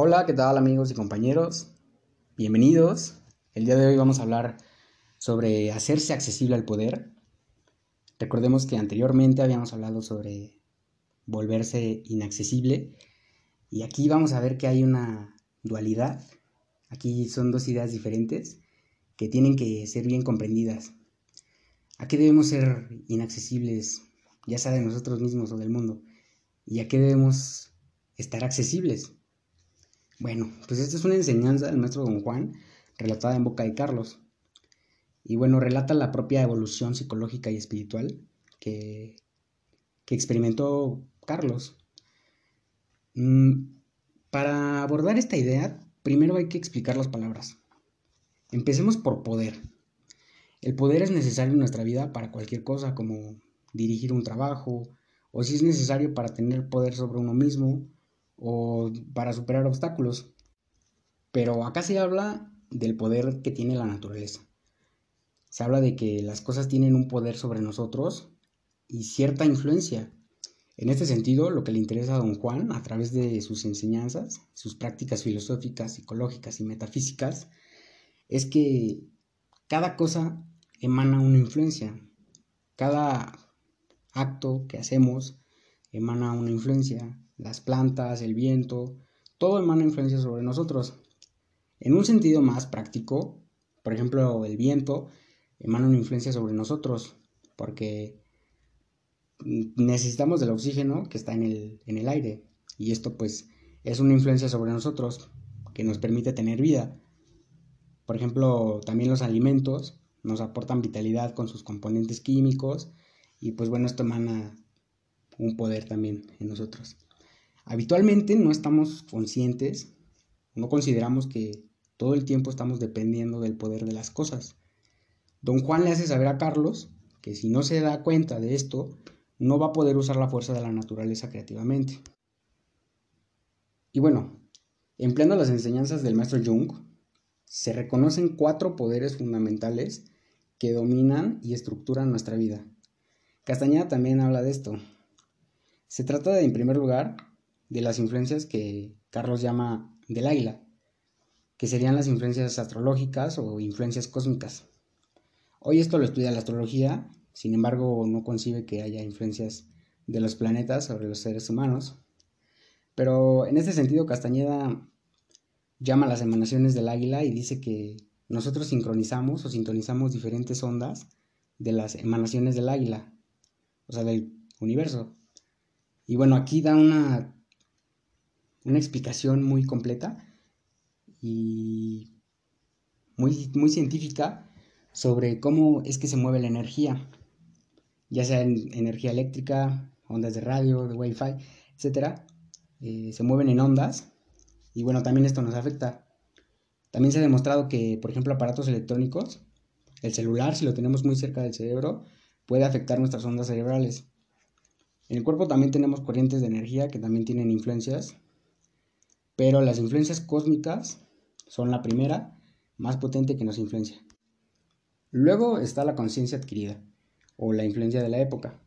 Hola, ¿qué tal amigos y compañeros? Bienvenidos. El día de hoy vamos a hablar sobre hacerse accesible al poder. Recordemos que anteriormente habíamos hablado sobre volverse inaccesible y aquí vamos a ver que hay una dualidad. Aquí son dos ideas diferentes que tienen que ser bien comprendidas. ¿A qué debemos ser inaccesibles, ya sea de nosotros mismos o del mundo? ¿Y a qué debemos estar accesibles? Bueno, pues esta es una enseñanza del maestro Don Juan, relatada en boca de Carlos. Y bueno, relata la propia evolución psicológica y espiritual que, que experimentó Carlos. Mm, para abordar esta idea, primero hay que explicar las palabras. Empecemos por poder. El poder es necesario en nuestra vida para cualquier cosa, como dirigir un trabajo, o si es necesario para tener poder sobre uno mismo, o para superar obstáculos. Pero acá se habla del poder que tiene la naturaleza. Se habla de que las cosas tienen un poder sobre nosotros y cierta influencia. En este sentido, lo que le interesa a don Juan, a través de sus enseñanzas, sus prácticas filosóficas, psicológicas y metafísicas, es que cada cosa emana una influencia. Cada acto que hacemos emana una influencia las plantas, el viento, todo emana influencia sobre nosotros. En un sentido más práctico, por ejemplo, el viento emana una influencia sobre nosotros, porque necesitamos del oxígeno que está en el, en el aire, y esto pues es una influencia sobre nosotros que nos permite tener vida. Por ejemplo, también los alimentos nos aportan vitalidad con sus componentes químicos y pues bueno, esto emana un poder también en nosotros. Habitualmente no estamos conscientes, no consideramos que todo el tiempo estamos dependiendo del poder de las cosas. Don Juan le hace saber a Carlos que si no se da cuenta de esto, no va a poder usar la fuerza de la naturaleza creativamente. Y bueno, empleando las enseñanzas del maestro Jung, se reconocen cuatro poderes fundamentales que dominan y estructuran nuestra vida. Castañeda también habla de esto. Se trata de, en primer lugar, de las influencias que Carlos llama del águila, que serían las influencias astrológicas o influencias cósmicas. Hoy esto lo estudia la astrología, sin embargo no concibe que haya influencias de los planetas sobre los seres humanos. Pero en este sentido Castañeda llama las emanaciones del águila y dice que nosotros sincronizamos o sintonizamos diferentes ondas de las emanaciones del águila, o sea, del universo. Y bueno, aquí da una una explicación muy completa y muy, muy científica sobre cómo es que se mueve la energía, ya sea en energía eléctrica, ondas de radio, de wifi, etc. Eh, se mueven en ondas y bueno, también esto nos afecta. También se ha demostrado que, por ejemplo, aparatos electrónicos, el celular, si lo tenemos muy cerca del cerebro, puede afectar nuestras ondas cerebrales. En el cuerpo también tenemos corrientes de energía que también tienen influencias pero las influencias cósmicas son la primera, más potente que nos influencia. Luego está la conciencia adquirida, o la influencia de la época,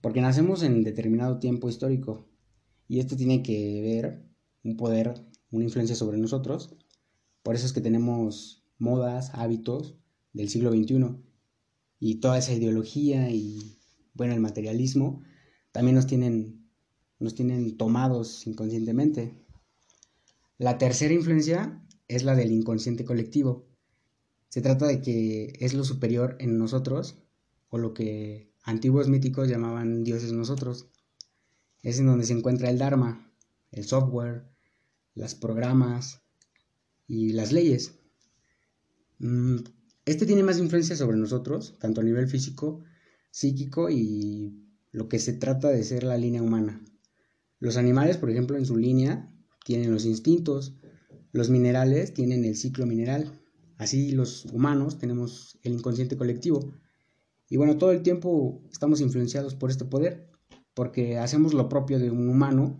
porque nacemos en determinado tiempo histórico, y esto tiene que ver un poder, una influencia sobre nosotros. Por eso es que tenemos modas, hábitos del siglo XXI, y toda esa ideología y, bueno, el materialismo, también nos tienen, nos tienen tomados inconscientemente. La tercera influencia es la del inconsciente colectivo. Se trata de que es lo superior en nosotros, o lo que antiguos míticos llamaban dioses nosotros. Es en donde se encuentra el Dharma, el software, las programas y las leyes. Mm, este tiene más influencia sobre nosotros, tanto a nivel físico, psíquico y lo que se trata de ser la línea humana. Los animales, por ejemplo, en su línea tienen los instintos, los minerales tienen el ciclo mineral, así los humanos tenemos el inconsciente colectivo. Y bueno, todo el tiempo estamos influenciados por este poder, porque hacemos lo propio de un humano,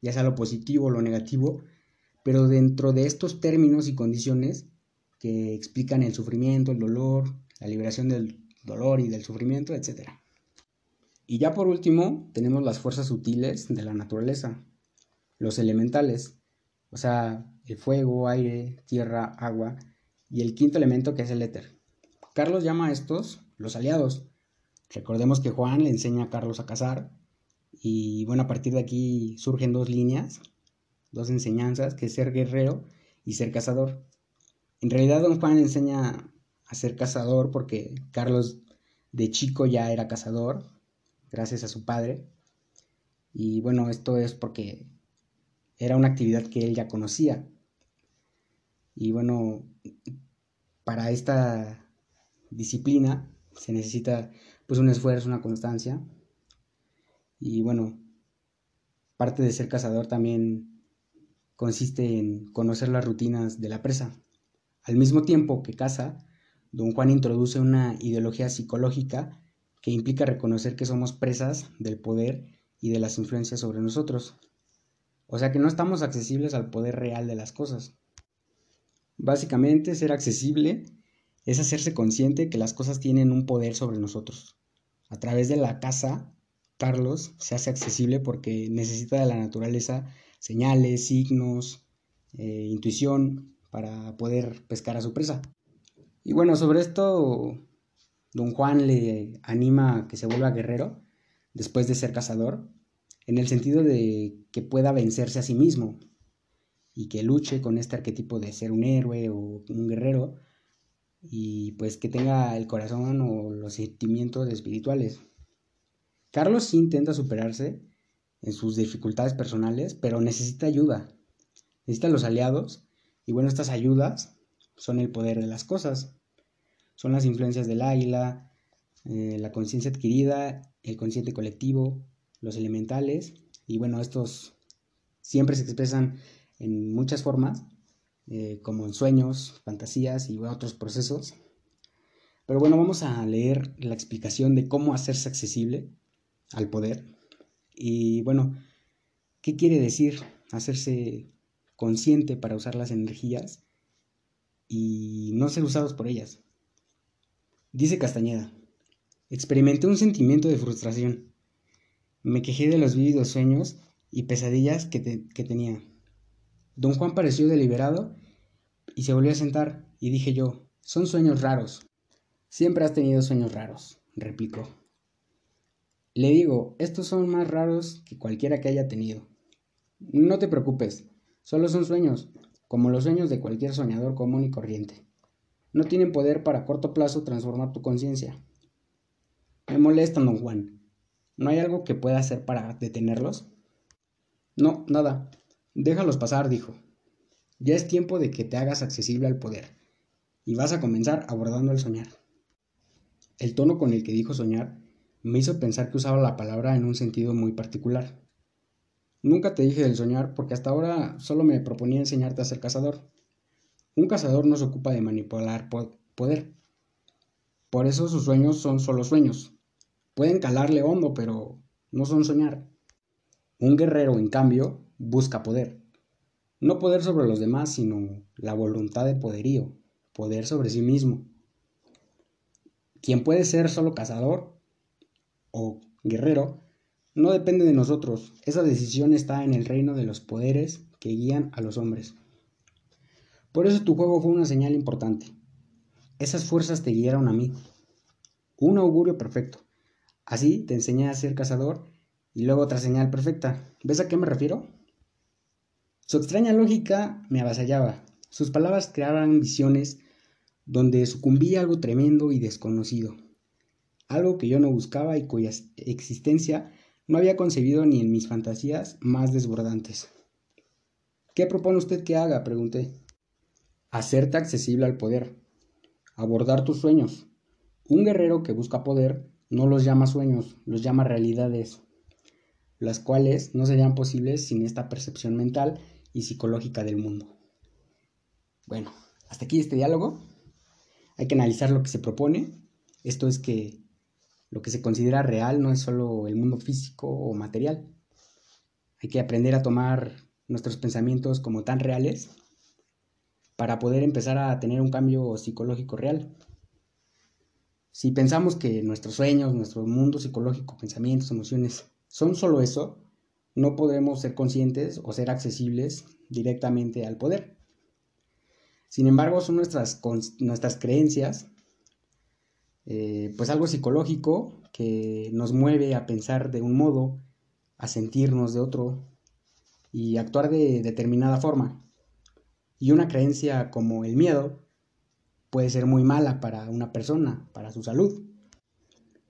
ya sea lo positivo o lo negativo, pero dentro de estos términos y condiciones que explican el sufrimiento, el dolor, la liberación del dolor y del sufrimiento, etc. Y ya por último, tenemos las fuerzas sutiles de la naturaleza, los elementales, o sea, el fuego, aire, tierra, agua, y el quinto elemento que es el éter. Carlos llama a estos los aliados. Recordemos que Juan le enseña a Carlos a cazar, y bueno, a partir de aquí surgen dos líneas, dos enseñanzas, que es ser guerrero y ser cazador. En realidad don Juan enseña a ser cazador porque Carlos de chico ya era cazador, gracias a su padre. Y bueno, esto es porque era una actividad que él ya conocía. Y bueno, para esta disciplina se necesita pues un esfuerzo, una constancia. Y bueno, parte de ser cazador también consiste en conocer las rutinas de la presa. Al mismo tiempo que caza, don Juan introduce una ideología psicológica que implica reconocer que somos presas del poder y de las influencias sobre nosotros. O sea que no estamos accesibles al poder real de las cosas. Básicamente, ser accesible es hacerse consciente que las cosas tienen un poder sobre nosotros. A través de la caza, Carlos se hace accesible porque necesita de la naturaleza señales, signos, eh, intuición para poder pescar a su presa. Y bueno, sobre esto, don Juan le anima a que se vuelva guerrero después de ser cazador, en el sentido de que pueda vencerse a sí mismo y que luche con este arquetipo de ser un héroe o un guerrero y pues que tenga el corazón o los sentimientos espirituales. Carlos sí intenta superarse en sus dificultades personales, pero necesita ayuda. Necesita los aliados y bueno, estas ayudas son el poder de las cosas. Son las influencias del águila, eh, la conciencia adquirida, el consciente colectivo, los elementales, y bueno, estos siempre se expresan en muchas formas, eh, como en sueños, fantasías y otros procesos. Pero bueno, vamos a leer la explicación de cómo hacerse accesible al poder. Y bueno, ¿qué quiere decir hacerse consciente para usar las energías y no ser usados por ellas. Dice Castañeda, experimenté un sentimiento de frustración. Me quejé de los vívidos sueños y pesadillas que, tenía. Don Juan pareció deliberado y se volvió a sentar y dije yo, son sueños raros. Siempre has tenido sueños raros, replicó. Le digo, estos son más raros que cualquiera que haya tenido. No te preocupes, Solo son sueños, como los sueños de cualquier soñador común y corriente. No tienen poder para corto plazo transformar tu conciencia. Me molesta, don Juan. ¿No hay algo que pueda hacer para detenerlos? No, nada. Déjalos pasar, dijo. Ya es tiempo de que te hagas accesible al poder. Y vas a comenzar abordando el soñar. El tono con el que dijo soñar me hizo pensar que usaba la palabra en un sentido muy particular. Nunca te dije del soñar porque hasta ahora solo me proponía enseñarte a ser cazador. Un cazador no se ocupa de manipular poder. Por eso sus sueños son solo sueños. Pueden calarle hondo, pero no son soñar. Un guerrero, en cambio, busca poder. No poder sobre los demás, sino la voluntad de poderío, poder sobre sí mismo. Quien puede ser solo cazador o guerrero no depende de nosotros, esa decisión está en el reino de los poderes que guían a los hombres. Por eso tu juego fue una señal importante. Esas fuerzas te guiaron a mí. Un augurio perfecto. Así te enseñé a ser cazador y luego otra señal perfecta. ¿Ves a qué me refiero? Su extraña lógica me avasallaba. Sus palabras creaban visiones donde sucumbía algo tremendo y desconocido. Algo que yo no buscaba y cuya existencia no había concebido ni en mis fantasías más desbordantes. ¿Qué propone usted que haga? pregunté. Hacerte accesible al poder. Abordar tus sueños. Un guerrero que busca poder no los llama sueños, los llama realidades, las cuales no serían posibles sin esta percepción mental y psicológica del mundo. Bueno, hasta aquí este diálogo. Hay que analizar lo que se propone. Esto es que lo que se considera real no es solo el mundo físico o material. Hay que aprender a tomar nuestros pensamientos como tan reales para poder empezar a tener un cambio psicológico real. Si pensamos que nuestros sueños, nuestro mundo psicológico, pensamientos, emociones son solo eso, no podemos ser conscientes o ser accesibles directamente al poder. Sin embargo, son nuestras, nuestras creencias, eh, pues algo psicológico que nos mueve a pensar de un modo, a sentirnos de otro y actuar de determinada forma. Y una creencia como el miedo puede ser muy mala para una persona, para su salud.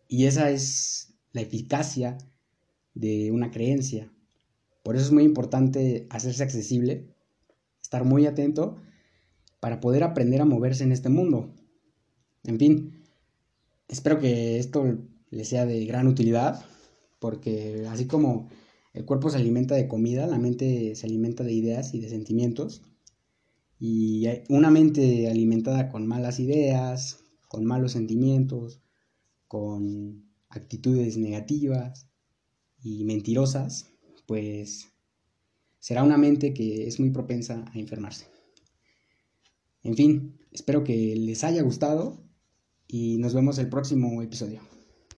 Y esa es la eficacia de una creencia. Por eso es muy importante hacerse accesible, estar muy atento para poder aprender a moverse en este mundo. En fin, espero que esto le sea de gran utilidad, porque así como el cuerpo se alimenta de comida, la mente se alimenta de ideas y de sentimientos. Y una mente alimentada con malas ideas, con malos sentimientos, con actitudes negativas y mentirosas, pues será una mente que es muy propensa a enfermarse. En fin, espero que les haya gustado y nos vemos el próximo episodio.